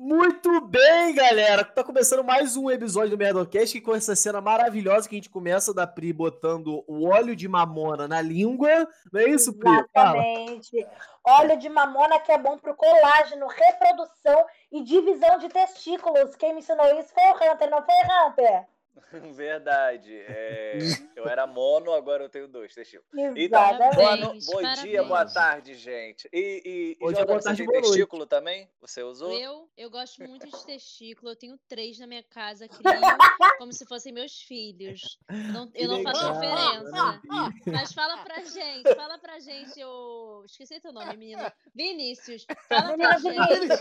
Muito bem, galera. Tá começando mais um episódio do Merdocast com essa cena maravilhosa que a gente começa da Pri botando o óleo de mamona na língua. Não é isso, Pri? Exatamente. Óleo de mamona que é bom pro colágeno, reprodução e divisão de testículos. Quem me ensinou isso foi o Hunter, não foi o Hunter? Verdade. É, eu era mono, agora eu tenho dois testículos. Então, boa, no, bom dia, boa tarde, gente. E, e, e Jordan, você tem testículo noite. também? Você usou? Eu, eu gosto muito de testículo. Eu tenho três na minha casa, crio como se fossem meus filhos. Não, eu não faço diferença. Mas fala pra gente, fala pra gente, eu esqueci teu nome, menino. Vinícius. Fala pra gente.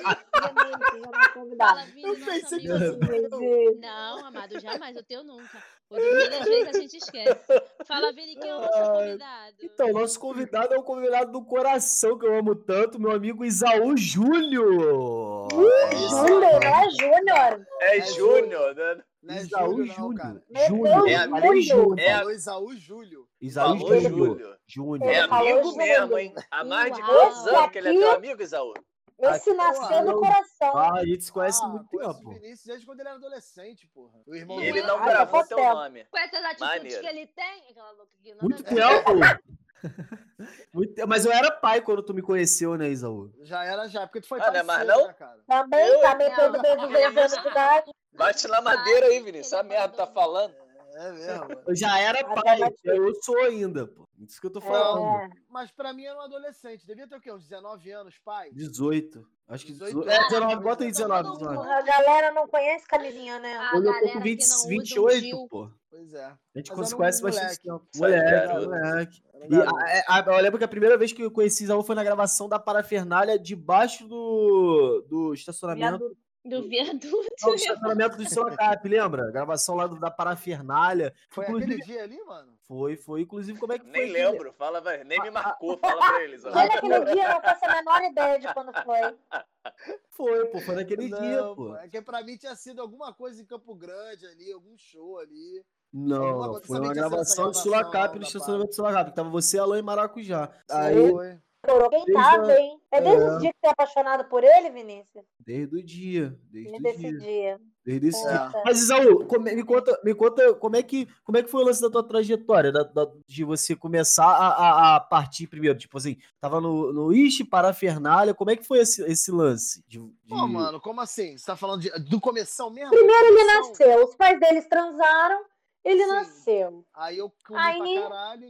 Fala, Vini. Não, amado, jamais. Eu tenho nunca. O às vezes a gente esquece. Fala, Vini, quem é o nosso convidado? Então, nosso convidado é o convidado do coração que eu amo tanto, meu amigo Isaú Júnior. Júnior, não é Júnior. É Júnior, né? Não é Isaú Júnior. Júnior. É. É Isaú Júlio. Isaú Júnior. Júnior. É amigo mesmo, hein? Há mais de quantos anos que ele é teu amigo, Isaú? Esse nasceu no coração. Ah, a gente se conhece Ah, muito tempo. o Vinícius desde quando ele era adolescente, porra. O irmão E ele dele. não Ah, gravou teu tempo. nome. Com essas atitudes Maneiro. que ele tem. Aquela louca que não Muito a tempo. Muito tempo. Mas eu era pai quando tu me conheceu, né, Isaú? Já era, já. Porque tu foi Ah, pai não é mais não? né, cara? Também Eu- tá metendo Não. beijo de anos de idade. Bate na madeira aí, Vinícius. Essa merda tá falando. É mesmo. Eu já era pai, ela- eu sou ainda, pô. Isso que eu tô falando. É. Mas pra mim era um adolescente. Devia ter o quê? Uns 19 anos, pai? 18. Acho que 18 18. É, 19, anos. bota aí 19, Todo 19. mundo. A galera não conhece camisinha, né? Ah, Hoje eu tô galera com que 20, não usa um 28, Gil. pô. Pois é. A gente Mas um conhece bastante moleque. tempo. Moleque, E a- a- eu lembro que a primeira vez que eu conheci Isaú foi na gravação da parafernália debaixo do, do estacionamento. Viaduto. Do viaduto. Não, do estacionamento do Sorocap, lembra? Gravação lá do- da parafernália. Foi Inclusive- aquele dia ali, mano? Foi, foi. Inclusive, como é que foi? Nem lembro. Fala, vai. Nem me marcou. Fala pra eles. ó. Olha aquele dia, eu não faço a menor ideia de quando foi. Foi, pô. Foi naquele Não, dia, pô. É que pra mim tinha sido alguma coisa em Campo Grande ali, algum show ali. Não, Foi uma gravação do Sulacap, no estacionamento do Sulacap. Tava você, Alan e Maracujá. Aí, Foi. Quem tava, hein? É desde esse dia que você é apaixonado por ele, Vinícius? desde o dia. Desde É o dia. dia. Desde esse dia. Poxa. Mas, Isaú, me conta, me conta como, é que, como é que foi o lance da tua trajetória, da- da- de você começar a, a- a partir primeiro, tipo assim, tava no, no Ishi, Parafernália, como é que foi esse, esse lance? De, de- Pô, mano, como assim? Você tá falando de- do começão mesmo? Primeiro ele nasceu, os pais deles transaram, ele Sim. nasceu. Aí eu comi Aí- pra caralho,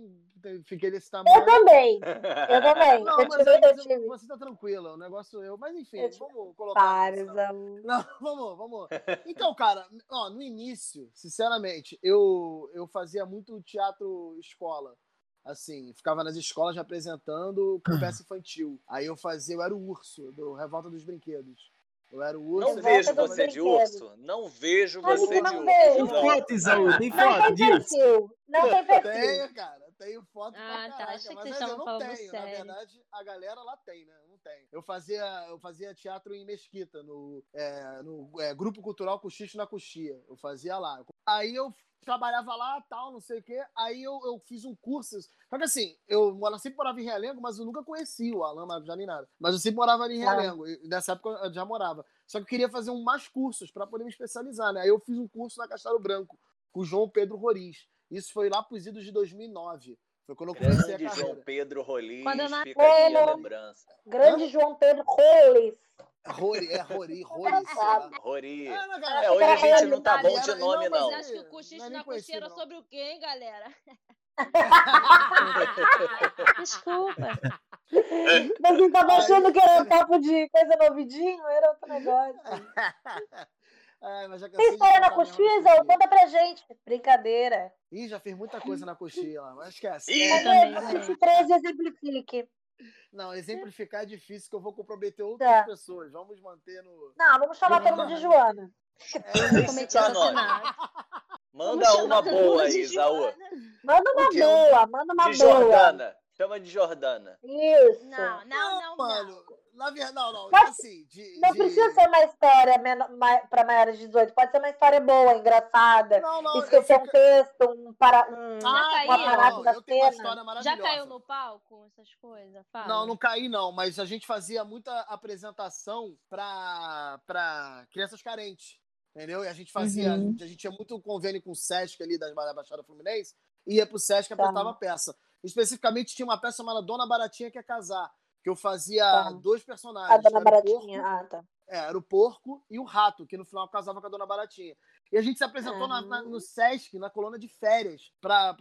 fiquei desse Eu tamanho. também, eu também. Não, eu mas tive, aí eu você, tive você tá tranquila, o negócio eu. Mas enfim, Eu vamos colocar. nisso, não. Não, vamos, vamos. Então, cara, ó, no início, sinceramente, eu, eu fazia muito teatro escola. Assim, ficava nas escolas me apresentando com peça infantil. Aí eu fazia, eu era o urso do Revolta dos Brinquedos. Eu era o urso. Não vejo você de urso. Não vejo você não de urso. vejo. Tem Não. foto, Isaú, tem Não foto tem disso? perfil, não tem perfil. Tenho, cara. Tenho foto Ah, pra tá. caraca, Achei que mas eu não tenho. Na sério. verdade, a galera lá tem, né? Eu não tenho. Eu fazia, eu fazia teatro em Mesquita, no, é, no é, Grupo Cultural Cochicho na Coxia. Eu fazia lá. Aí eu trabalhava lá, tal, não sei o quê. Aí eu, eu fiz um curso. Só que assim, eu sempre morava em Realengo, mas eu nunca conheci o Alan Marcos nem nada. Mas eu sempre morava ali em Ah. Realengo. E nessa época eu já morava. Só que eu queria fazer um mais cursos para poder me especializar, né? Aí eu fiz um curso na Castelo Branco, com o João Pedro Roriz. Isso foi lá pros idos de 2009. Foi quando eu comecei a Grande carreira. João Pedro Rolis. Nasci- Fica aqui a lembrança. Grande João Pedro Roles. Rori, é Rori, Rori. Rori. Não, É, hoje a gente não tá bom Era- de nome, não, não. Você mas- acha que o Não é cochicho nem na cocheira não. sobre o quê, hein, galera? Desculpa. Mas você tava achando que era papo de coisa no ouvidinho? Era outro negócio. Ai, mas já Tem história na dia. Conta pra gente. Brincadeira. Ih, já fiz muita coisa na coxinha lá, mas esquece. Ih, É, também, né? 23 exemplifique. não, exemplificar é difícil, que eu vou comprometer outras Tá. pessoas. Vamos manter no. Não, vamos chamar todo mundo de Joana. É, Nem Cometi assassinato. Manda uma boa aí, Isaú. Manda uma boa, manda uma De boa. Jordana. Chama de Jordana. Isso. Não, não, não, mano. não. Na verdade, não, não. Mas, assim, de, não de... precisa ser uma história para maiores de 18. Pode ser uma história boa, engraçada. Não, não, Esquecer fico... um texto, um, para, um, ah, uma parada da cena. Já caiu no palco, essas coisas? Fala. Não, não caí, não. Mas a gente fazia muita apresentação para crianças carentes. Entendeu? E a gente fazia, uhum. a gente tinha muito convênio com o Sesc ali da Baixada Fluminense, ia pro Sesc e tá. apresentava peça. Especificamente tinha uma peça chamada Dona Baratinha Quer Casar, que eu fazia tá. dois personagens. A Dona Baratinha, porco, ah, tá. É, era o porco e o rato, que no final casava com a Dona Baratinha. E a gente se apresentou na, na, no Sesc, na coluna de férias, para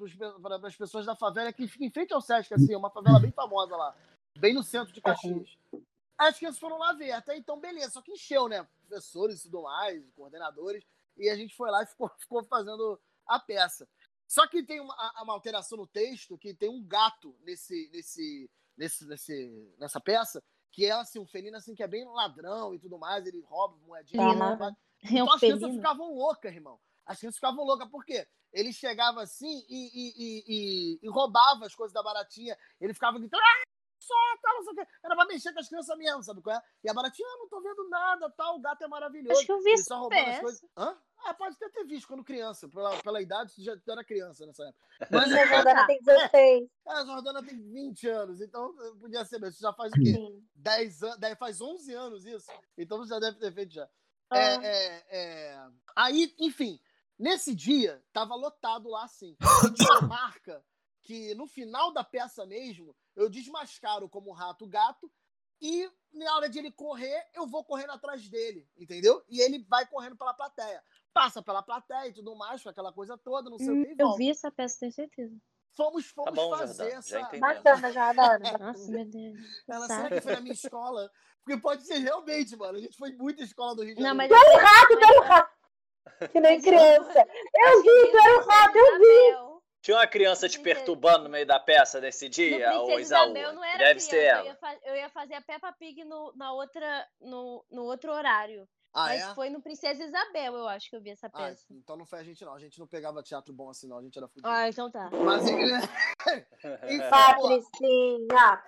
as pessoas da favela que fica em frente ao Sesc, assim, uma favela bem famosa lá, bem no centro de Caxias. Uhum. As crianças foram lá ver, até então, beleza, só que encheu, né? Professores e tudo mais, coordenadores, e a gente foi lá e ficou, ficou fazendo a peça. Só que tem uma, uma alteração no texto, que tem um gato nesse, nesse, nesse, nesse, nessa peça, que é assim, um felino assim, que é bem ladrão e tudo mais, ele rouba moedinha. Uhum. Então as crianças ficavam loucas, irmão. As crianças ficavam loucas, por quê? Ele chegava assim e, e, e, e, e roubava as coisas da baratinha. Ele ficava gritando, ah, só, tal, não sei o quê. Era pra mexer com as crianças mesmo, sabe qual é? E a baratinha, ah, não tô vendo nada, tal, o gato é maravilhoso. Acho que eu vi isso. as coisas. Hã? Ah, pode ter, ter visto quando criança. Pela, pela idade, você já era criança nessa época. Mas a Jordana tem 16. É, a Jordana tem 20 anos, então podia ser mesmo. Você já faz o quê? Sim. 10 anos, faz 11 anos isso. Então você já deve ter feito já. Ah. É, é, é... Aí, enfim, nesse dia, tava lotado lá assim. Tinha uma marca que no final da peça mesmo, eu desmascaro como rato gato e na hora de ele correr, eu vou correndo atrás dele, entendeu? E ele vai correndo pela plateia. Passa pela plateia e tudo mais, com aquela coisa toda, não sei hum, o que. Eu vi essa peça, tenho certeza. Fomos, fomos tá bom, fazer essa. Bacana, já, Nossa, meu Deus. Ela sabe que foi na minha escola. Porque pode ser realmente, mano. A gente foi muita escola do Rio de Janeiro. Não, mas era o rato, era o rato. Que nem criança. Eu vi, era o rato, eu vi. Tinha uma criança te perturbando no meio da peça desse dia, ou Isaú? não era Deve criança, ser ela. Eu ia, eu ia, fazer a Peppa Pig no, na outra, no, no outro horário. Ah, Mas é? foi no Princesa Isabel, eu acho que eu vi essa ah, peça. Ah, então não foi a gente, não. A gente não pegava teatro bom assim, não. A gente era fudido. Ah, então tá. Mas Patricinha!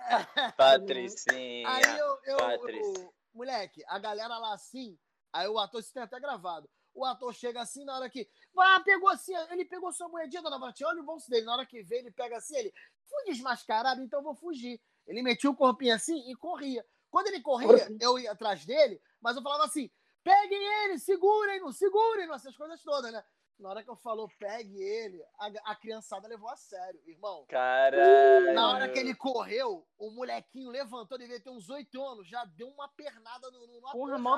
Patricinha! Aí eu, eu, eu, Moleque, a galera lá assim, aí o ator, isso tem até gravado o ator chega assim, na hora que. Ah, pegou assim, ele pegou sua moedinha, dona Vatinha, olha o bolso dele. Na hora que vê, ele pega assim, ele. Fui desmascarado, então vou fugir. Ele metia o corpinho assim e corria. Quando ele corria, eu ia atrás dele, mas eu falava assim: peguem ele, segurem-no, segurem-no, essas coisas todas, né? Na hora que eu falou, pegue ele, a, a criançada levou a sério, irmão. Caralho. Na hora que ele correu, o molequinho levantou, devia ter uns oito anos, já deu uma pernada no, no, Porra, mó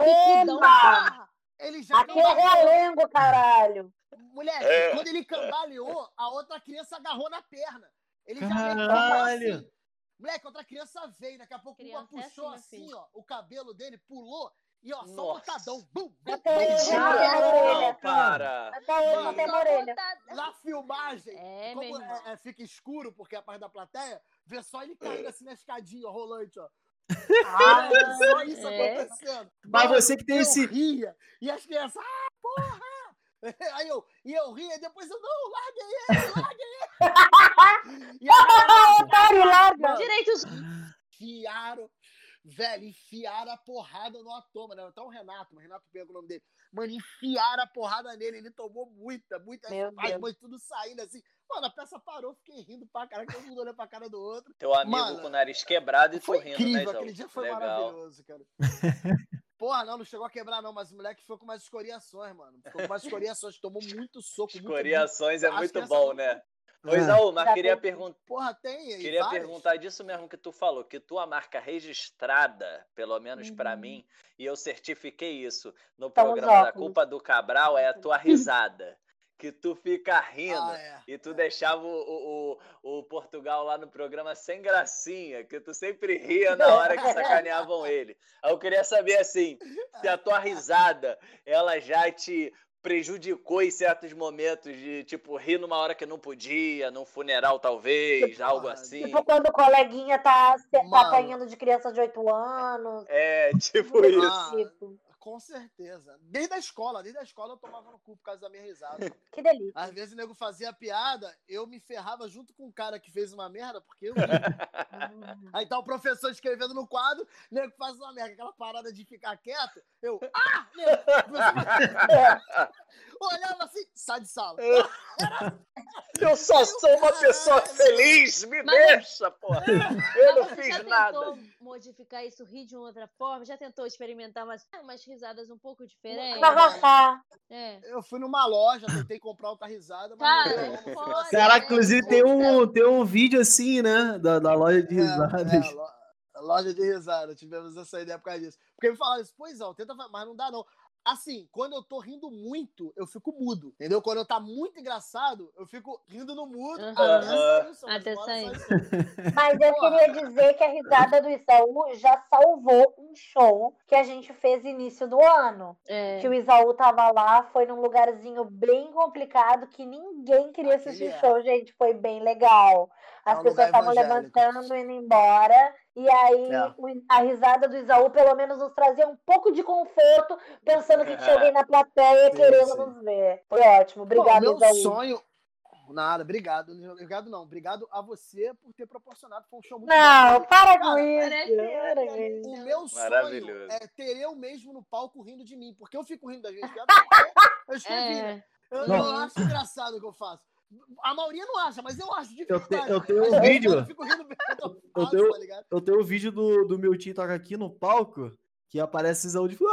ele já Aqui é realengo, caralho. Moleque, é. quando ele cambaleou, a outra criança agarrou na perna. Ele já caralho. assim. Moleque, outra criança veio, daqui a pouco uma puxou é assim, assim ó, o cabelo dele, pulou e ó, só botadão. Bum, Não, para. Até a orelha. Na filmagem, é, como é, é, fica escuro, porque é a parte da plateia, vê só ele caindo assim na escadinha, rolante, ó. Ah, só isso é. acontecendo. Mas você que tem eu esse. Ria, e as crianças, ah, porra! Aí eu, e eu ria, e depois eu, não, larguem ele, larguem ele! e aí, larga! Direitos. Fiaram, velho, enfiaram a porrada no ator, mano. Até o Renato, mas Renato pega o nome dele. Mano, enfiaram a porrada nele, ele tomou muita, muita. As tudo saindo assim. Mano, a peça parou, fiquei rindo pra cara, todo mundo olhando pra cara do outro. Teu amigo Mano, com o nariz quebrado e tu rindo, incrível, né, aquele dia foi Legal. maravilhoso, cara. Porra, não, não chegou a quebrar, não, mas o moleque ficou com mais escoriações, mano. Ficou com mais escoriações, tomou muito soco. Escoriações muito, é muito bom, né? Ô, Isaú, mas queria perguntar. Porra, tem aí. Queria várias. perguntar disso mesmo que tu falou, que tua marca registrada, pelo menos uhum. para mim, e eu certifiquei isso no programa da Culpa do Cabral, é a tua risada que tu fica rindo ah, é, e tu é. deixava o, o, o, Portugal lá no programa sem gracinha, que tu sempre ria na hora que sacaneavam ele. Eu queria saber assim, se a tua risada ela já te prejudicou em certos momentos de tipo rir numa hora que não podia, num funeral talvez, tipo, algo assim. Tipo quando o coleguinha tá, tá apanhando de criança de 8 anos. É, tipo isso. Tipo. Com certeza. Desde a escola, desde a escola eu tomava no cu por causa da minha risada. Que delícia. Às vezes o nego fazia piada, eu me ferrava junto com o cara que fez uma merda, porque eu. Aí tá o professor escrevendo no quadro, o nego faz uma merda, aquela parada de ficar quieto. Eu. Ah! Nego, olhava assim, sai de sala. Eu só sou uma pessoa feliz, me Mas- deixa, porra. Eu não fiz já nada. tentou modificar isso, rir de uma outra forma? Já tentou experimentar umas, umas risadas um pouco diferentes? É. Eu fui numa loja, tentei comprar outra risada, mas Cara, não é não. Caraca, É, inclusive é, tem é. um, tem um vídeo assim, né? Da, da loja de É, risadas. é, lo- loja de risada, tivemos essa ideia por causa disso. Porque me falaram isso, pois é, tenta, mas não dá não. Assim, quando eu tô rindo muito, eu fico mudo, entendeu? Quando eu tá muito engraçado, eu fico rindo no mudo Aham. até sair o som, mas Até sair. o. Mas eu queria dizer que a risada do Isaú já salvou um show que a gente fez início do ano. É. Que o Isaú tava lá, foi num lugarzinho bem complicado que ninguém queria Aquele assistir é. show, gente. Foi bem legal. É As um pessoas estavam levantando, indo embora. E aí É. a risada do Isaú, pelo menos, nos trazia um pouco de conforto, pensando que tinha alguém na plateia Sim, querendo sim. nos ver. Foi ótimo. Obrigada, Bom, meu Isaú. sonho. Nada, obrigado. Obrigado, não. Obrigado a você por ter proporcionado. Foi um show muito Não, bom. para com Cara, isso. O meu sonho é ter eu mesmo no palco rindo de mim. Porque eu fico rindo das minhas piadas. porque Eu escrevi, né? É. Eu, Não. eu acho engraçado o que eu faço. A maioria não acha, mas eu acho de Eu te- verdade. eu tenho um vídeo. Eu fico rindo porque eu tenho- tá? Eu tenho um vídeo do, do meu tio toca aqui no palco que aparece Isaú de.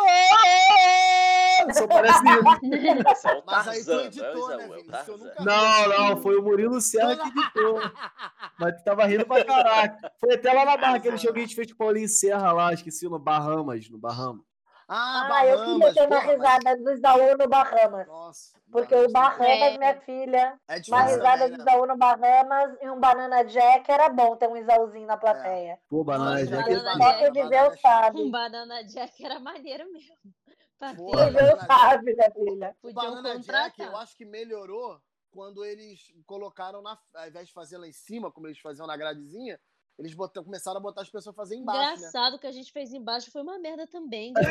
Só aparece o Mas aí tu não é o editou, né, é o Vini? Isso eu Tarzan. nunca Não, não, foi o Murilo Serra que editou. Mas tu tava rindo pra caraca. Foi até lá na barra, aquele show que a gente fez com o Paulinho Serra lá, esqueci, no Bahamas, no Bahamas. Ah, Ah, eu queria ter uma porra, mas- risada do Isaú no Bahamas. Nossa. Porque o Bahamas Bahamas, É. minha filha, É uma risada também, do né? Isaú no Bahamas e um Banana Jack era bom ter um Isaúzinho na plateia. Pô, Banana Jack. Banana Só Jack. quem viveu sabe. Um Banana Jack era maneiro mesmo. Pô, Jack. sabe, minha filha. O Banana contratar. Jack, eu acho que melhorou quando eles colocaram, na, ao invés de fazer lá em cima, como eles faziam na gradezinha, eles botam, começaram a botar as pessoas a fazer embaixo, né? Engraçado que a gente fez embaixo foi uma merda também.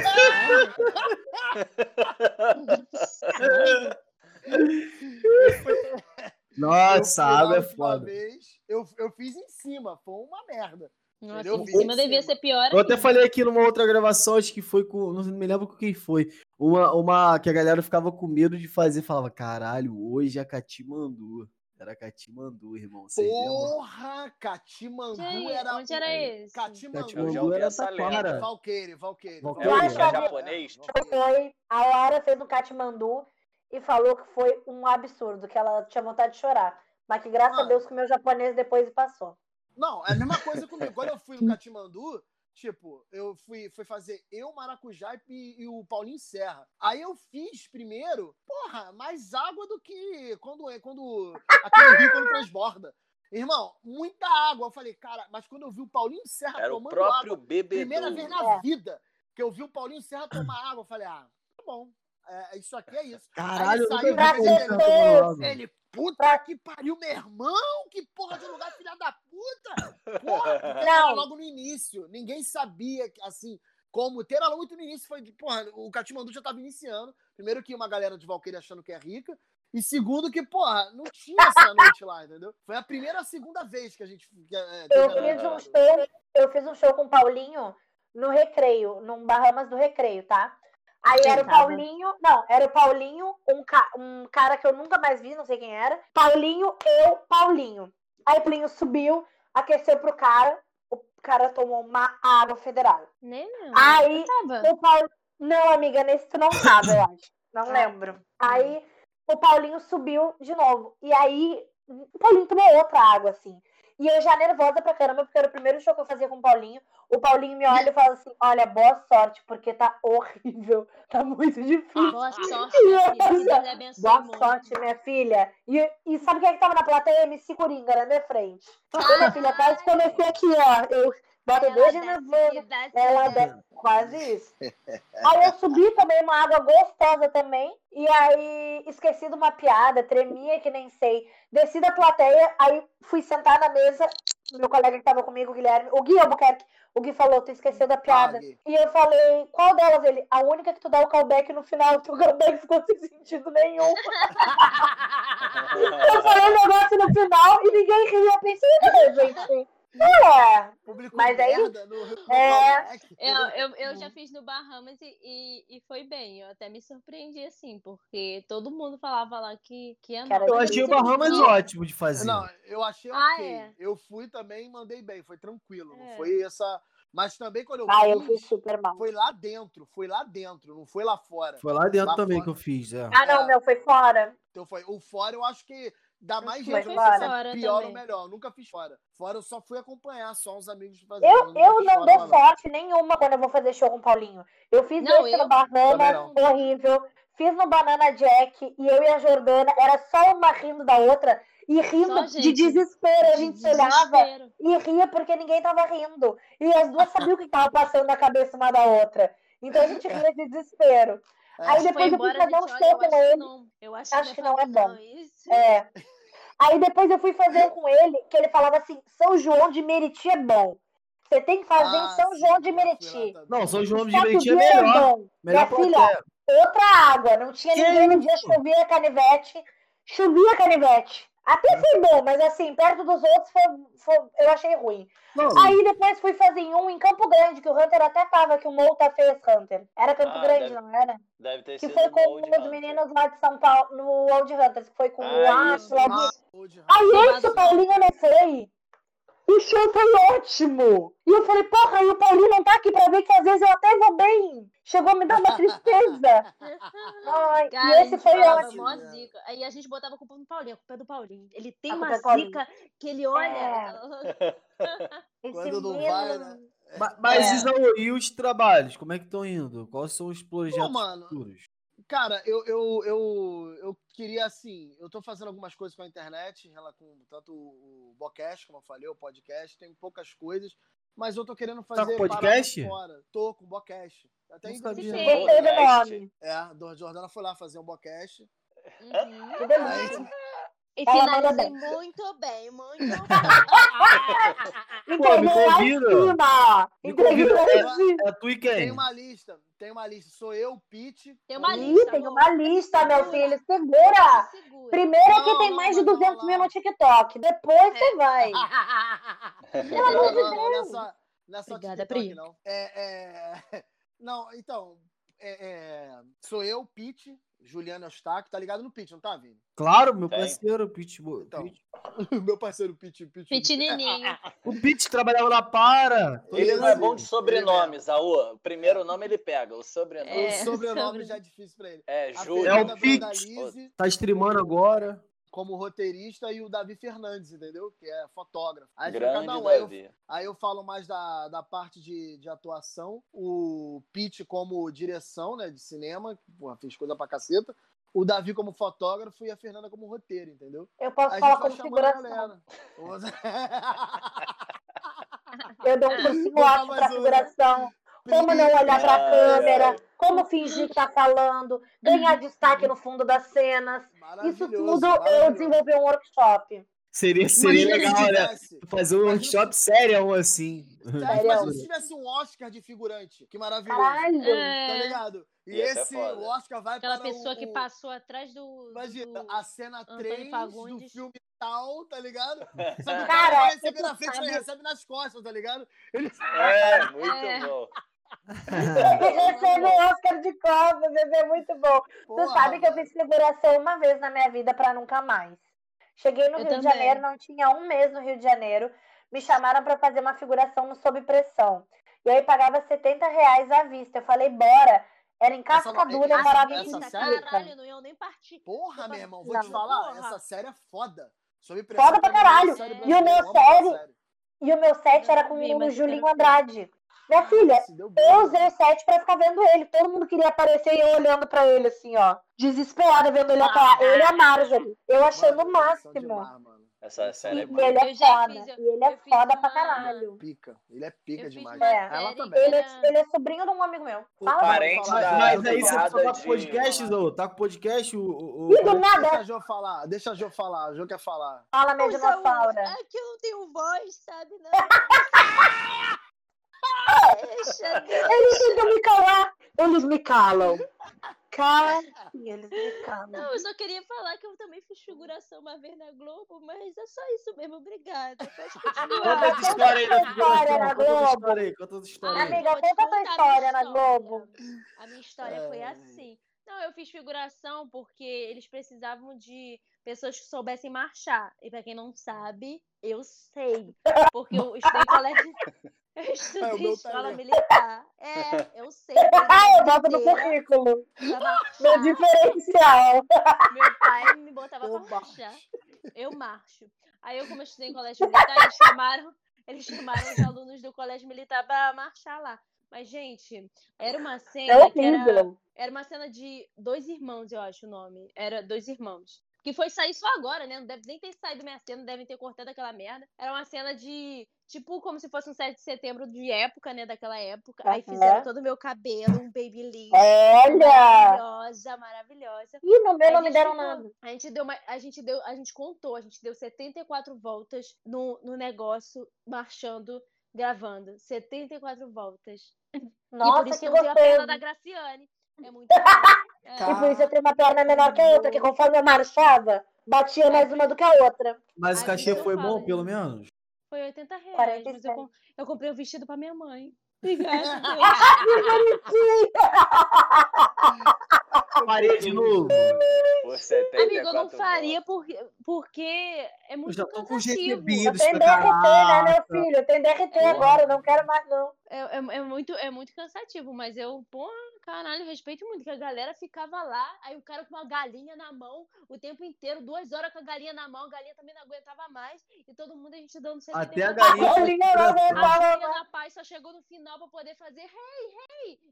Nossa, a eu água é foda. Vez, eu, eu fiz em cima, foi uma merda. Nossa, Eu em vi cima em devia cima. ser pior. Eu até falei aqui numa outra gravação, acho que foi com. Não me lembro com quem foi. Uma, uma que a galera ficava com medo de fazer. Falava, caralho, hoje é Catimandu. Era Catimandu, irmão. Vocês lembram? Porra, Catimandu Gente, era. onde era esse? Catimandu. Catimandu era essa Taquara. Valqueire, Valqueire. É Eu acho é que- japonês? Foi, a Lara fez um Katmandu e falou que foi um absurdo, que ela tinha vontade de chorar. Mas que graças a Mano. Deus que o meu japonês depois passou. Não, é a mesma coisa comigo. Quando eu fui no Catimandu, tipo, eu fui, fui fazer eu, Maracujá e, e o Paulinho Serra. Aí eu fiz primeiro, porra, mais água do que quando, é- quando aquele rio quando transborda. Irmão, muita água. Eu falei, cara, mas quando eu vi o Paulinho Serra Era o tomando próprio água, bebedouro. primeira vez na É. vida que eu vi o Paulinho Serra tomar água, eu falei, ah, tá bom. É, isso aqui é isso. Caralho, eu saiu pra. Ele, puta que pariu, meu irmão! Que porra de lugar, filha da puta! Porra, Não. logo no início. Ninguém sabia, assim, como ter. Era muito no início, foi de, porra, o Catimandu já tava iniciando. Primeiro que uma galera de Valqueire achando que é rica. E segundo que, porra, não tinha essa noite lá, entendeu? Foi a primeira ou a segunda vez que a gente... Que, é, Eu fiz um show, eu fiz um show com o Paulinho no Recreio, num Bahamas do Recreio, tá? Aí era o. Paulinho, não, era o Paulinho, um, ca- um cara que eu nunca mais vi, não sei quem era. Paulinho, eu, Paulinho. Aí o Paulinho subiu, aqueceu pro cara, o cara tomou uma água federal. Nem não. Aí o Paulo. Não, amiga, nesse tu não tava, eu acho. Não Ah. lembro. Aí o Paulinho subiu de novo. E aí o Paulinho tomou outra água, assim. E eu já nervosa pra caramba, porque era o primeiro show que eu fazia com o Paulinho. O Paulinho me olha e fala assim: Olha, boa sorte, porque tá horrível. Tá muito difícil. Boa sorte, minha filha. Boa sorte, minha filha. E, e sabe quem é que tava na plateia? MC Coringa, na minha frente. Eu, minha filha, quase comecei aqui, ó. Eu boto Ela dois de nervoso. Ela desce. Quase isso. Aí eu subi, tomei uma água gostosa também. E aí esqueci de uma piada, tremia que nem sei. Desci da plateia, aí fui sentar na mesa. meu colega que tava comigo, o Guilherme, o Gui Albuquerque, o Gui falou, tu esqueceu da piada. Ah, Gui. E eu falei, qual delas? Ele, a única que tu dá o callback no final, o callback ficou sem sentido nenhum. eu falei um negócio no final e ninguém riu. Eu pensei, "É, gente. É, Público Mas aí- no, no É. callback. Eu, eu, eu já fiz no Bahamas e, e, e foi bem. Eu até me surpreendi, assim, porque todo mundo falava lá que, que ia Que era. Eu achei o Não Bahamas quê. ótimo de fazer. Não, eu achei Ah, ok. é. Eu fui também e mandei bem, foi tranquilo. Não É. foi essa. Mas também quando eu ah, eu fui fiz, super mal. foi lá dentro, foi lá dentro, não foi lá fora. Foi lá dentro Lá também fora. que eu fiz, é. Ah, não, É. meu, foi fora. Então foi. O fora eu acho que dá mais jeito pra fora. pior também. ou melhor. Eu nunca fiz fora. Fora eu só fui acompanhar, só uns amigos fazer. Eu, eu não dou sorte nenhuma quando eu vou fazer show com o Paulinho. Eu fiz Não, esse eu- no Também horrível. Fiz no Banana Jack e eu e a Jordana, era só uma rindo da outra e rindo Só, de gente, desespero. A De gente se olhava e ria porque ninguém tava rindo. E as duas sabiam o que tava passando na cabeça uma da outra. Então a gente ria de desespero. É. Aí depois eu fui fazer um show com ele. não. Eu acho, Acho que não é bom. Isso. É. Aí depois eu fui fazer um com ele, que ele falava assim: São João de Meriti é bom. Você tem que fazer em Ah, São sim, João de Meriti. Não, São João de Meriti é melhor. bom. Melhor Minha filha, outra água. Não tinha Que ninguém no dia, chovia canivete. Chovia canivete. Até foi bom, mas assim, perto dos outros foi, foi- eu achei ruim. Não, Aí depois fui fazer em um em Campo Grande, que o Hunter até tava, que o Mouta fez Hunter. Era Campo Ah, Grande, deve- não era? Deve ter Que sido foi no com Old os Hunter. meninos lá de São Paulo, no Old Hunters, que foi com o Ah, isso. Atlas. Ah, Aí esse o Paulinho não foi. E o show foi ótimo. E eu falei, porra, e o Paulinho não tá aqui pra ver que às vezes eu até vou bem. Chegou a me dar uma tristeza. Ai, Cara, e esse foi ótimo. zica. Aí a gente botava a culpa no Paulinho, a culpa é do Paulinho. Ele tem A uma é zica que ele olha. Esse Quando não vai, né? Ma- Mas, É. E os trabalhos? Como é que estão indo? Quais são os Pô, projetos mano, futuros? Cara, eu, eu, eu, eu queria, assim, eu tô fazendo algumas coisas com a internet, ela com tanto o Bocast, como eu falei, o podcast, tem poucas coisas, mas eu tô querendo Tá fazer com podcast? fora. Tô com Bocast. Até Não sabia. Sim. Nome. É, a Dor Jordana foi lá fazer um Bocast. Uhum. Que delícia. E Ela manda finalizei muito bem, muito bem. Pô, me convida. cima. Me convida. cima. É tu e Tem quem? uma lista, tem uma lista. Sou eu, Pete. Tem uma Ih, lista, tem amor. uma lista, meu Segura. filho. Segura. Segura. Primeiro é que Não, tem não, mais de não, 200 mil não. no TikTok. Depois você vai. Pelo amor Não, de não, não, Deus. nessa, nessa Obrigada, TikTok, Pri. não. É, é... Não, então, é, é, sou eu, Pete, Juliano Eustáquio, tá ligado no Pete, não tá, Vini? Claro, meu Tem. parceiro, Pitbull. Então. Pit- Meu parceiro Pete, Pete. Pitininho. O Pete trabalhava na Para. Ele não é ligado. bom de sobrenomes, Aô. O primeiro nome ele pega, o sobrenome. O É, sobrenome sobre- já é difícil pra ele. É, Júlio. É o Pete. Tá streamando agora. Como roteirista e o Davi Fernandes, entendeu? Que é fotógrafo. Aí fica Grande cada um. Aí eu, aí eu falo mais da, da parte de, de atuação. O Pete como direção, né? De cinema. que, Porra, fez coisa pra caceta. O Davi como fotógrafo e a Fernanda como roteiro, entendeu? Eu posso Aí falar como figuração. Eu dou um mais pra figuração. Como não olhar pra Ai, câmera, como fingir que tá falando, ganhar destaque no fundo das cenas. Isso Maravilhoso, tudo eu desenvolvi um workshop. Seria, seria legal, se né? Fazer um workshop sério assim. Sério? Imagina se tivesse um Oscar de figurante. Que maravilhoso. Caralho! Tá É, ligado? E esse o Oscar vai aquela para pessoa o, que passou atrás do. Imagina, do- a cena Antônio 3 do filme tal, tá ligado? Só que o Cara, cara vai receber na frente, sabe- ele recebe nas costas, tá ligado? Ele... É, muito É. bom. Recebe o Oscar de esse é muito bom. Tu Porra, sabe que eu fiz figuração uma vez na minha vida pra nunca mais. Cheguei no Eu Rio de também. Janeiro, não tinha um mês no Rio de Janeiro. Me chamaram pra fazer uma figuração no Sob Pressão. E aí pagava 70 reais à vista. Eu falei, bora. Era em não- Cascadura, eu essa- morava em série- caralho, não iam nem partir. Porra, meu irmão, vou Não. te falar, Porra. essa série é foda. Sob Foda pra é caralho. E o meu série- série. E o meu set era com o mas Julinho. Andrade. Minha filha, eu usei o set pra ficar vendo ele. Todo mundo queria aparecer e eu olhando pra ele, assim, ó. Desesperada, vendo ele atuar. Ele e a Marjorie. Eu achando o Mano, eles são máximo. Essa série é E boa. ele é foda. fiz- eu- e ele é foda pra uma- caralho. Pica. Ele é pica demais. É. Ela também. Ele é, ele é sobrinho de um amigo meu. Fala. Parente Fala- da- Mas aí você tá com de- podcast, Zô? Tá com podcast? O, o, o- Ih, do nada. Deixa a Jo falar, deixa a Jo falar. A Jo quer falar. Fala, minha dinossauro. É que eu não tenho voz, sabe? Não. Eles tentam me calar. Eles me calam. Cala. E eles me calam. Não, eu só queria falar que eu também fiz figuração uma vez na Globo, mas é só isso mesmo, obrigada. Pode Conta continuar. essa história aí essa história na Globo. Conta essa história aí. Amiga, conta história na. Globo. A minha história foi Ai. assim. Não, eu fiz figuração porque eles precisavam de pessoas que soubessem marchar. E pra quem não sabe, eu sei. Porque eu estudei em colégio. Eu estudei em meu escola militar. É, eu sei. Ah, eu boto no currículo. Meu diferencial. Meu pai me botava Eu pra marchar. Eu marcho. Aí eu, como eu estudei em colégio militar, eles chamaram, eles chamaram os alunos do colégio militar pra marchar lá. Mas, gente, era uma É cena que era, era uma cena de dois irmãos, eu acho o nome. Era dois irmãos. Que foi sair só agora, né? Não deve nem ter saído minha cena, devem ter cortado aquela merda. Era uma cena de. Tipo, como se fosse um 7 de setembro de época, né? Daquela época. Aí Aham. fizeram todo o meu cabelo, um babyliss. Olha! Maravilhosa, maravilhosa. Ih, no meu não me deram ficou- nada. A gente deu uma, a gente deu, a gente contou, a gente deu 74 voltas no, no negócio, marchando, gravando. 74 voltas. e por Nossa, isso que tenho a perna gostoso. da Graciane. É muito. É. E por isso eu tenho uma perna menor que a outra, que conforme eu marchava, batia mais uma do que a outra. Mas o cachê foi bom, pelo menos? Foi 80 reais, mas 47. eu, eu comprei o vestido pra minha mãe. Obrigada, de novo. 74 Amigo, eu não faria porque, porque é Eu muito já tô com. Eu tenho pra DRT, né, meu filho? Eu tenho DRT agora, eu não quero mais, não. É, é, é muito, é muito cansativo, mas eu, porra, caralho, respeito muito, que a galera ficava lá, aí o cara com uma galinha na mão o tempo inteiro, duas horas com a galinha na mão, a galinha também não aguentava mais, e todo mundo a gente dando Até a 74 galinha. A galinha não A mais. da Paz só chegou no final pra poder fazer hey,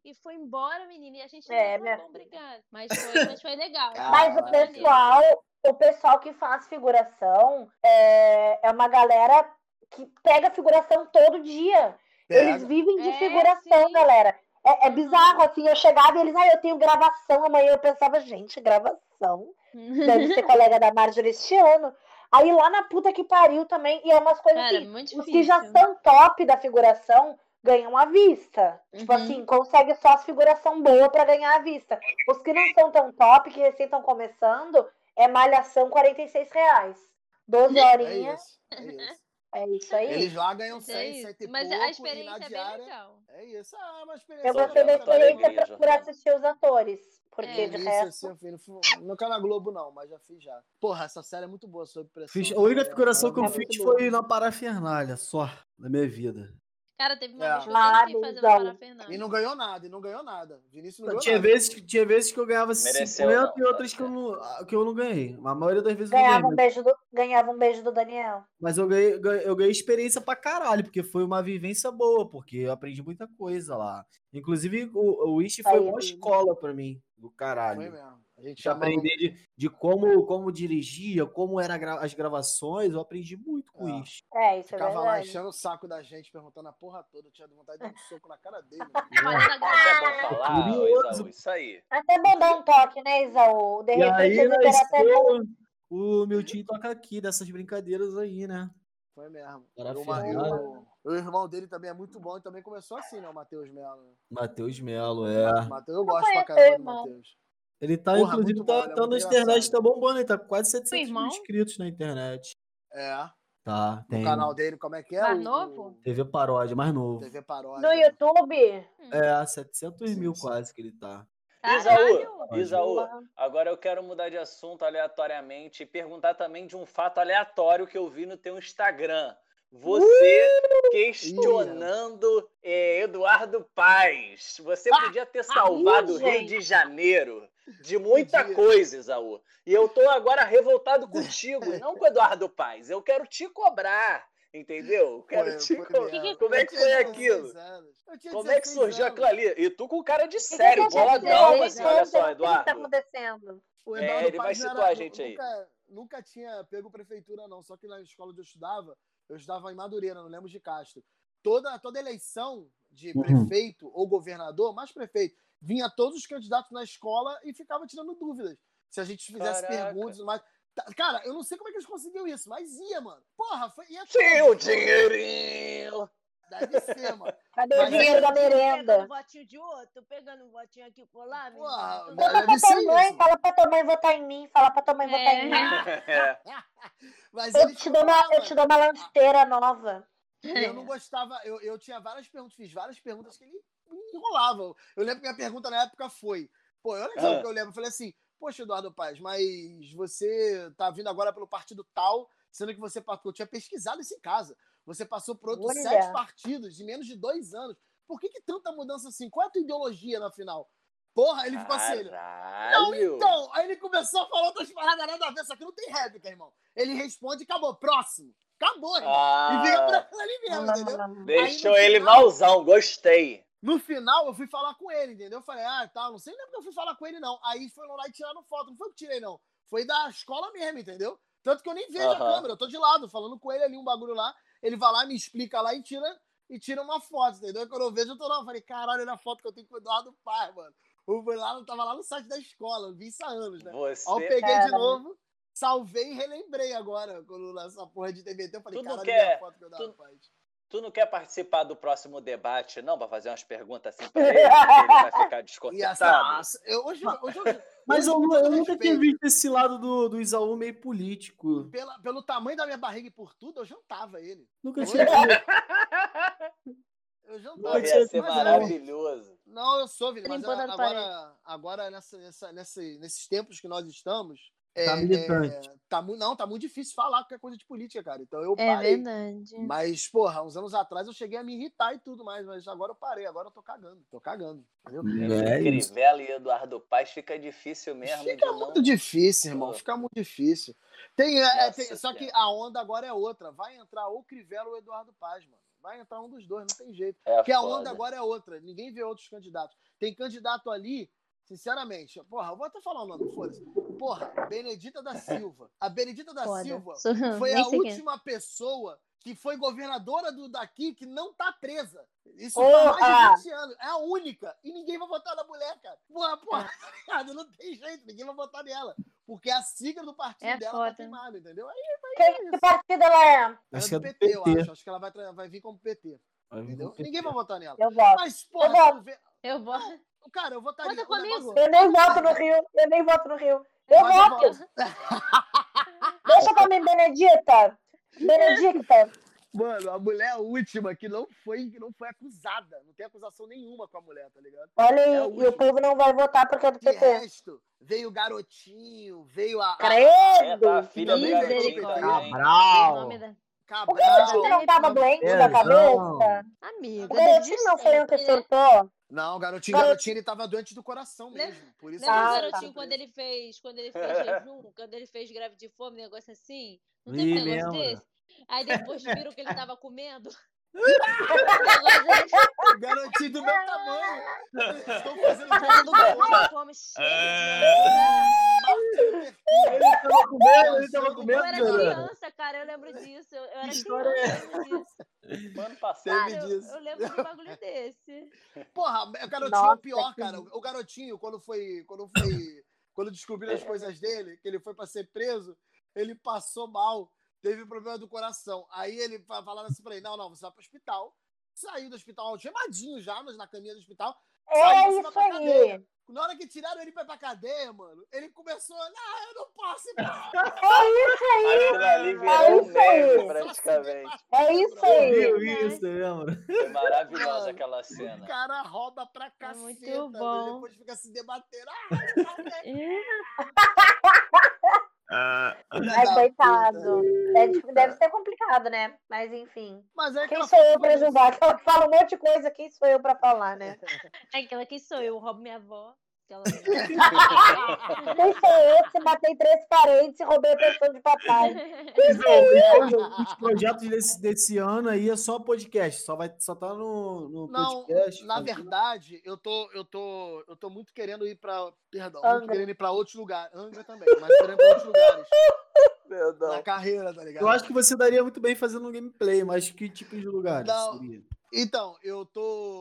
E foi embora, menina. E a gente É, não minha bom, obrigada. Mas foi, mas foi legal. Mas o foi maneiro. pessoal, o pessoal que faz figuração é, é uma galera que pega figuração todo dia. Eles Pega. vivem de É, figuração, sim. galera. É, é bizarro, assim, eu chegava e eles, ah, eu tenho gravação amanhã. Eu pensava, gente, gravação? Deve ser colega da Marjorie este ano. Aí lá na puta que pariu também, e é umas coisas Cara, assim, muito os que já são top da figuração ganham a vista. Tipo Uhum. assim, consegue só as figuração boa pra ganhar a vista. Os que não são tão top, que recém estão começando, é malhação 46 reais. 12 É horinhas, isso. É isso. é isso aí. Eles lá ganham Mas é 100, isso. 100 e Mas pouco, a e experiência é bem diária... legal. É isso, ah, é uma experiência. Eu gostei da experiência pra- por Jordana. assistir os atores. Porque É, de Isso, resto. assim, não nunca na Globo, não, mas já fiz já. Porra, essa série é muito boa sobre pressão. Fiz- a única É, figuração que eu É fiz foi na parafernália, só, na minha vida. Cara, teve uma É. vez que eu tentei fazer uma Maravilhoso. E não ganhou nada, e não ganhou nada. Vinícius não ganhou Tinha nada. vezes, que- tinha vezes que eu ganhava Mereceu, 50 e não, outras tá que eu, não, que eu não ganhei. A maioria das vezes eu não Ganhava ganhei. um, beijo do, ganhava um beijo do Daniel. Mas eu ganhei, ganhei- eu ganhei experiência pra caralho, porque foi uma vivência boa, porque eu aprendi muita coisa lá. Inclusive, o, o Wish foi Aí, uma escola pra mim, do Foi caralho. mesmo. A gente aprender de, de como, como dirigia, como eram as gravações, eu aprendi muito com É. o Wish. É, isso é Ficava lá verdade. enchendo o saco da gente, perguntando a porra toda. Eu tinha vontade de dar um soco na cara dele. Graça. bom falar. Isaú, isso aí. Até bom dar um toque, né, Isaú? De E repente, aí até o meu tio toca aqui, dessas brincadeiras aí, né? Foi mesmo. Era o, o irmão dele também é muito bom e também começou assim, né? O Matheus Melo. Matheus Melo, é. Matheus, eu gosto pra caramba do irmão. Matheus. Ele tá, Porra, inclusive, tá, bom, é tá muito na internet, tá bombando, ele tá com quase 700 mil inscritos na internet. É. Tá, tem. canal dele, como é que é? Mais o, novo? TV Paródia, mais novo. TV Paródia. No YouTube? É, 700 Sim, mil sim. quase que ele tá. Caralho! Isaú, agora eu quero mudar de assunto aleatoriamente e perguntar também de um fato aleatório que eu vi no teu Instagram. Você questionando eh, Eduardo Paz. Você podia ter salvado o Rio de Janeiro de muita coisa, Isaú. E eu tô agora revoltado contigo, não com o Eduardo Paz. Eu quero te cobrar, entendeu? Eu quero Foi- te cobrar. mesmo. Como é que foi 16 aquilo? Como é que 16 surgiu anos. aquilo ali? E tu com cara de sério, boladão, assim, olha só, conta, O que tá Eduardo. acontecendo? O É, Eduardo ele vai Paz não situar era- a gente aí. Nunca, nunca tinha pego prefeitura, não. Só que na escola onde eu estudava, eu estudava em Madureira, no Lemos de Castro. Toda, toda eleição de Uhum. prefeito ou governador, mais prefeito, vinha todos os candidatos na escola e ficava tirando dúvidas. Se a gente fizesse Caraca. perguntas, mas. Tá, Cara, eu não sei como é que eles conseguiam isso, mas ia, mano. Porra, foi, ia Sim, o dinheirinho. Deve ser, mano. Cadê o dinheiro da Pegando merenda? votinho de outro, pegando um votinho aqui por lá, menino. Porra, Tudo deve Fala pra tua mãe, isso. fala pra tua mãe votar em mim, fala pra tua mãe votar em mim. É. Mas Eu te, dou uma, eu te dou uma lancheira nova. Eu não gostava, eu, eu tinha várias perguntas, fiz várias perguntas que ele enrolava. Eu lembro que minha pergunta na época foi: pô, olha só o Ah. que eu lembro. Eu falei assim, poxa, Eduardo Paz, mas você tá vindo agora pelo partido tal, sendo que você passou. Eu tinha pesquisado isso em casa. Você passou por outros sete partidos de menos de dois anos. Por que, que tanta mudança assim? Qual é a tua ideologia na final? Porra, ele ficou assim. ele, Não, então. Aí ele começou a falar outras paradas nada a ver, só que não tem réplica, irmão. Ele responde e acabou. Próximo. Acabou, irmão. E fica por Ah, aquilo ali mesmo, entendeu? deixou Aí ele final- malzão, gostei. No final, eu fui falar com ele, entendeu? Eu falei, ah, tal, não sei nem porque eu fui falar com ele, não. Aí foram lá e tiraram foto. Não foi eu que tirei, não. Foi da escola mesmo, entendeu? Tanto que eu nem vejo a câmera, eu tô de lado, falando com ele ali um bagulho lá. Ele vai lá, me explica lá e tira, e tira uma foto, entendeu? E quando eu vejo, eu tô lá. Eu falei, caralho, olha a foto que eu tenho com o Eduardo Paz, mano. Eu fui lá, eu tava lá no site da escola, eu vi isso há anos, né? Aí eu Você, peguei de novo, salvei e relembrei agora, quando essa porra de TBT. Eu falei, Tu não caralho, quer- olha a foto que o Eduardo tu- Paz. Tu não quer participar do próximo debate, não? Pra fazer umas perguntas assim pra ele, que ele vai ficar E essa, desconcertado. eu, hoje, hoje eu, Mas eu, hoje, eu nunca tinha visto esse lado do, do Isaú meio político. pela, pelo tamanho da minha barriga e por tudo, eu jantava ele. Nunca tinha visto. Eu jantava. Ia ser maravilhoso. Não, eu sou, Vini, mas agora, agora nessa, nessa, nesse- nesses tempos que nós estamos. Tá militante. tá, mu- não, tá muito difícil falar qualquer coisa de política, cara. Então eu É parei. verdade. Mas, porra, uns anos atrás eu cheguei a me irritar e tudo mais, mas agora eu parei, agora eu tô cagando, tô cagando, entendeu? É. Crivella e Eduardo Paz fica difícil mesmo Fica de não... muito difícil, irmão, fica muito difícil. Tem, é, é, tem- só que a onda agora é outra, vai entrar ou Crivella ou Eduardo Paz, mano. Vai entrar um dos dois, não tem jeito. É Porque a foda. onda agora é outra. Ninguém vê outros candidatos. Tem candidato ali, sinceramente. Porra, eu vou até falar o nome, foda-se. Porra, Benedita da Silva. A Benedita da Foda. Silva foi nem a quem é. última pessoa que foi governadora do daqui que não tá presa. Isso Porra! faz mais de 20 anos. É a única. E ninguém vai votar na mulher, cara. Porra, porra, tá ligado? não tem jeito. Ninguém vai votar nela. Porque a sigla do partido É dela foda. tá queimada, entendeu? Aí Que, que partido ela é? ela Acho é que é do do PT, eu PT. acho. Acho que ela vai, vai vir como PT. Entendeu? PT. Ninguém vai votar nela. Eu voto. Mas, porra, Eu voto. Eu vou. Cara, eu votaria. Conta O negócio- comigo. Eu nem voto no Rio. Eu nem voto no Rio. Eu Mas eu voto. Deixa pra mim, Benedita. Benedicta. Mano, a mulher última que não foi, que não foi acusada. Não tem acusação nenhuma com a mulher, tá ligado? Olha aí, É e o povo não vai votar porque é do De PT. resto, veio o garotinho, veio a, a É, tá, a Credo. filha do garotinho também. O Cabral. da... O garotinho Cabral. não tava doente da cabeça? Amiga. O garotinho não foi um que surtou? Não, o garotinho, Garotinho. ele tava doente do coração mesmo. Por isso Lembra o tá. garotinho quando ele fez, quando ele fez jejum, quando ele fez greve de fome, negócio assim? Não teve Ih, um negócio desse? Aí depois viram que ele tava comendo. Garotinho do meu tamanho. Estou fazendo todo com mundo. fome, cheio Ele tava comendo, ele tava de... comendo, Eu era criança, cara, eu lembro disso. Eu, eu era Que criança, história é eu lembro disso. Ano passado. Cara, eu, disso. eu lembro de um bagulho desse. Porra, o garotinho é Nossa, o pior, que cara. O garotinho, quando foi. Quando foi. Quando descobriram as coisas dele, que ele foi pra ser preso, ele passou mal, teve problema do coração. Aí ele fa- falaram assim pra ele: não, não, você vai pro hospital. Saiu do hospital, gemadinho já, mas na caminha do hospital. É Saiu, você vai isso aí. Na hora que tiraram ele pra ir pra cadeia, mano, ele começou, não, eu não posso ir pra É isso aí. É isso aí. praticamente. É isso Eu aí. vi isso, lembra? Foi maravilhosa Mano, aquela O cena. cara rouba pra caceta, muito velho, bom. depois fica se debatendo. Ah, Ai, coitado. Deve, deve ser complicado, né? Mas enfim. Mas é Quem sou eu pra julgar? Que ela fala um monte de coisa, quem sou eu pra falar, né? É aquela que sou eu, roubo minha avó. Quem sou eu se matei três parentes e roubei a pensão de papai? Então, os projetos desse, desse ano aí é só podcast, só vai só tá no, no Não, podcast. na verdade, eu tô, eu tô, eu tô muito querendo ir pra. Perdão, Angra. muito querendo ir pra outros lugares. Angra também, mas querendo ir pra outros lugares. Perdão. Na carreira, tá ligado? Eu acho que você daria muito bem fazendo um gameplay, mas que tipo de lugar Não. seria? Então, eu tô.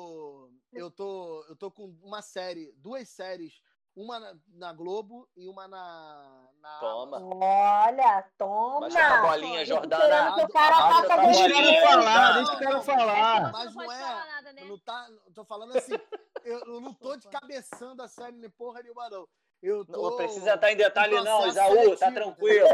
Eu tô. Com uma série, duas séries, uma na, na Globo e uma na. na Toma. Olha, toma! Baixa tua bolinha, Jordana. que o cara tua Deixa o cara gameplay. falar, Não, deixa o cara falar. Mas não não é- falar nada, né? Não tá, tô falando assim, eu, eu não tô de cabeçando a série nem porra nenhuma, não. Eu tô. Não precisa estar em detalhe, não, Isaú, tá tranquilo.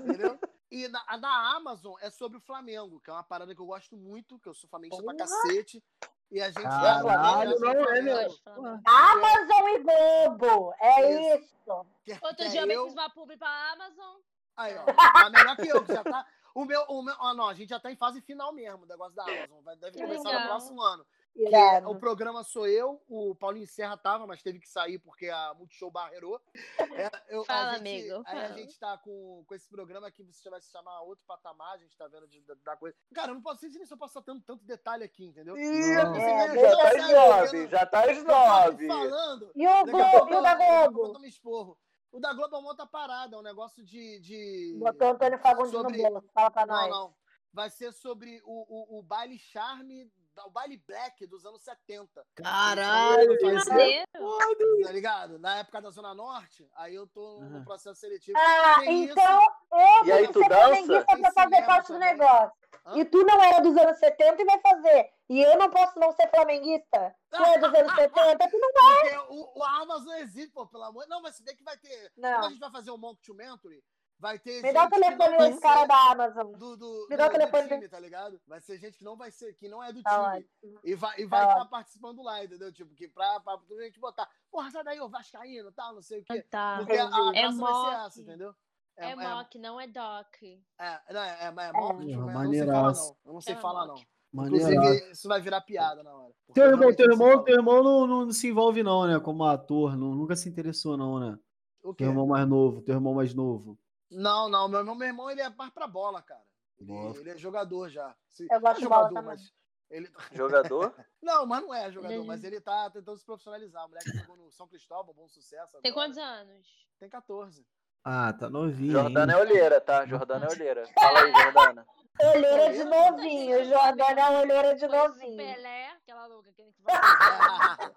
Entendeu? E na, na Amazon é sobre o Flamengo, que é uma parada que eu gosto muito, que eu sou flamenguista pra cacete. E a gente Caralho, não é. Amazon e Globo! É Isso. isso! Outro que dia é eu eu- fiz uma publi pra Amazon. Aí, ó. Tá melhor que eu, que já tá. O meu. O meu ah, não, a gente já tá em fase final mesmo, o negócio da Amazon. Vai, deve Que começar no próximo ano. Que Irado. o programa sou eu, o Paulinho Serra tava, mas teve que sair porque a Multishow barreirou. É, eu- a Fala, gente- amigo, Aí a gente tá com, com esse programa aqui, você vai se chamar Outro Patamar, a gente tá vendo de, da, da coisa. Cara, eu não posso sei se eu posso estar tanto, tanto detalhe aqui, entendeu? Ih, Não. Você É, já tá às eu nove, já tá nove. falando. E o Globo, e o da Globo? eu. O da Globo é uma outra parada, é um negócio de. de... Botou Antônio Fagundes Sobre- no bolo. Fala pra Não, nós. não. Vai ser sobre o, o, o baile charme, o baile black dos anos 70. Caralho, Que é Maneiro. foda. Tá ligado? Na época da Zona Norte, aí eu tô no processo seletivo. Ah, Que isso? então eu E aí, tu que ser dança? flamenguista pra fazer parte do negócio. Hã? E tu não era dos anos 70 e vai fazer. E eu não posso não ser flamenguista? Tu é dos anos 70? Tu não Porque o, o Amazon existe, pô, pelo amor. Não, mas se bem que vai ter. Quando a Não. gente vai fazer o Mockumentary, vai ter. Me dá o telefone desse cara da Amazon. Do, do, Me dá o telefone time, tá ligado? Vai ser gente que não vai ser, que não é do Tá time. ótimo. E vai estar Tá vai tá ótimo. participando lá, entendeu? Tipo, que pra, pra, pra gente botar. Porra, sai daí, ô Vascaíno, tal, não sei o quê. Tá. Porque a, a. É graça vai ser mock. essa, entendeu? É, mock, não é doc. É, não, é, é, é mock, tipo, mas eu não sei falar, não. Eu não sei É falar, mock. não. Maneiraço. Inclusive, isso vai virar piada na hora. Teu eu irmão, teu irmão, teu irmão não, não, não se envolve não, né? Como ator, não, nunca se interessou não, né? O? Teu irmão mais novo, teu irmão mais novo. Não, não, meu irmão, meu irmão ele é mais pra bola, cara. Ele, ele é jogador já. Se- Eu gosto é de bola jogador, mas ele Jogador? Não, mas não é jogador, mas ele tá tentando se profissionalizar. O moleque jogou no São Cristóvão, bom sucesso. Tem agora. quantos anos? Tem 14. Ah, tá novinho. Jordana é ainda. olheira, tá? Jordana é olheira. Fala aí, Jordana. Olheira de novinho. Jordana é olheira de novinho. Pelé, aquela louca que que vai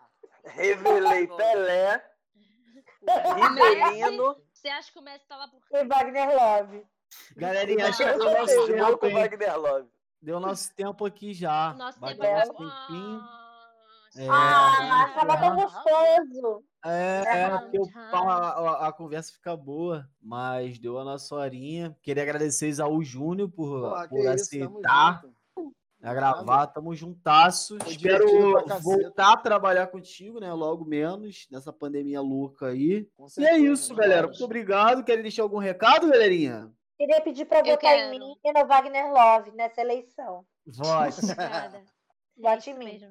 Revelei Pelé, Rivelino, Você acha que o Messi tá lá por E Wagner Love. Galerinha, acho que deu nosso tempo, hein? Wagner Love. Deu nosso tempo aqui já. Nosso Bateu tempo nosso acabou. tempinho. Ah, É, Ah, tava tão gostoso. É, É, é porque o a, a conversa fica boa, mas deu a nossa horinha. Queria agradecer Isaú Júnior por, que por isso, aceitar junto. A gravar. Tamo juntasso. Foi Espero voltar a trabalhar contigo, né? Logo menos, nessa pandemia louca aí. E é isso, galera. Muito obrigado. Querem deixar algum recado, galerinha? Queria pedir pra Eu votar em mim e no Wagner Love nessa eleição. Vote. Vote É em mim.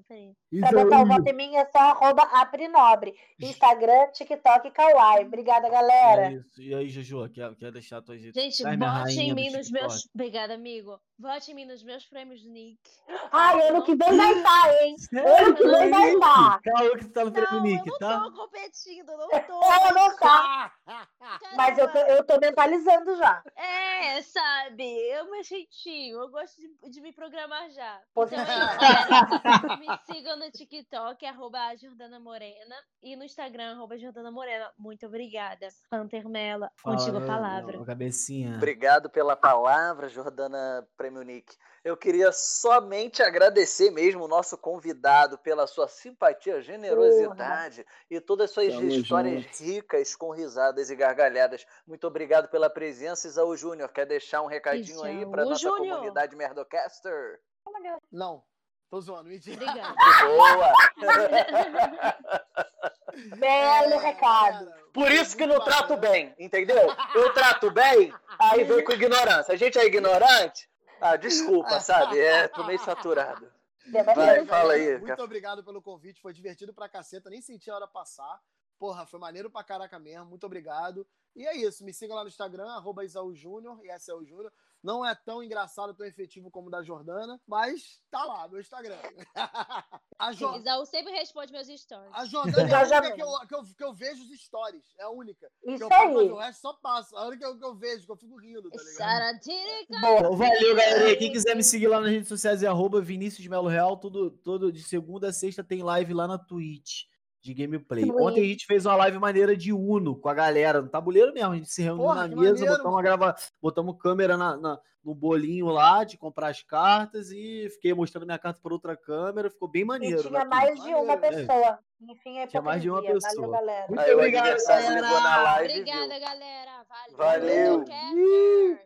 Pra botar o voto em mim é só arroba aprinobre. Instagram, TikTok e Kawaii. Obrigada, É galera. isso. E aí, Jojo, quer, quer deixar tuas redes Gente, minha vote em mim nos meus. Obrigada, amigo. Vote em mim nos meus prêmios do Nick. Ai, ano que vem vai estar, hein? Sério, Ano que vem vai estar. Calma que tu tá no prêmio Não, eu Nick, não tá? tô competindo, não tô. Ela não tá. Mas eu tô, eu tô mentalizando já. É, sabe? Eu meu jeitinho. Eu gosto de, de me programar já. Então é. Me sigam no TikTok, arroba Jordana Morena. E no Instagram, arroba Jordana Morena. Muito obrigada. Hunter Mela, contigo a palavra. ô, Cabecinha. Obrigado pela palavra, Jordana Prêmio Nick. Eu queria somente agradecer mesmo o nosso convidado pela sua simpatia, generosidade e todas as suas Tamo histórias junto. ricas com risadas e gargalhadas. Muito obrigado pela presença, Isaú Júnior. Quer deixar um recadinho aí para Isaú nossa Júnior. comunidade Merdocaster? Não, tô zoando, mentira. Obrigada. Boa! Belo recado. Por isso que não trato bem, entendeu? Eu trato bem, aí vem com ignorância. A gente é ignorante? Ah, desculpa, sabe? É, tô meio saturado. Vai, fala aí, Muito obrigado pelo convite, foi divertido pra caceta, nem senti a hora passar. Porra, foi maneiro pra caraca mesmo. Muito obrigado. E é isso. Me siga lá no Instagram, arroba Isaú Júnior, e essa é o Júnior. Não é tão engraçado, tão efetivo como o da Jordana, mas tá lá, meu Instagram. a jo... Isaú sempre responde meus stories. A Jordana é a única que eu, que, eu, que eu vejo os stories. É a única. Isso que eu aí. o resto só passa. A única que eu, que eu vejo, que eu fico rindo, tá ligado? Bom, valeu, galera. Quem quiser me seguir lá nas redes sociais é arroba Vinícius Melo Real. Todo, todo de segunda a sexta tem live lá na Twitch de gameplay. Sim. Ontem a gente fez uma live maneira de Uno com a galera no tabuleiro mesmo. A gente se reuniu Porra, na mesa, maneiro, botamos, grava... botamos câmera na, na, no bolinho lá de comprar as cartas e fiquei mostrando minha carta por outra câmera. Ficou bem maneiro. E tinha né? mais de uma pessoa. Enfim, é Tinha mais de uma pessoa. Valeu, galera. Muito Aí, obrigado, galera. Obrigada, galera. Valeu. Valeu.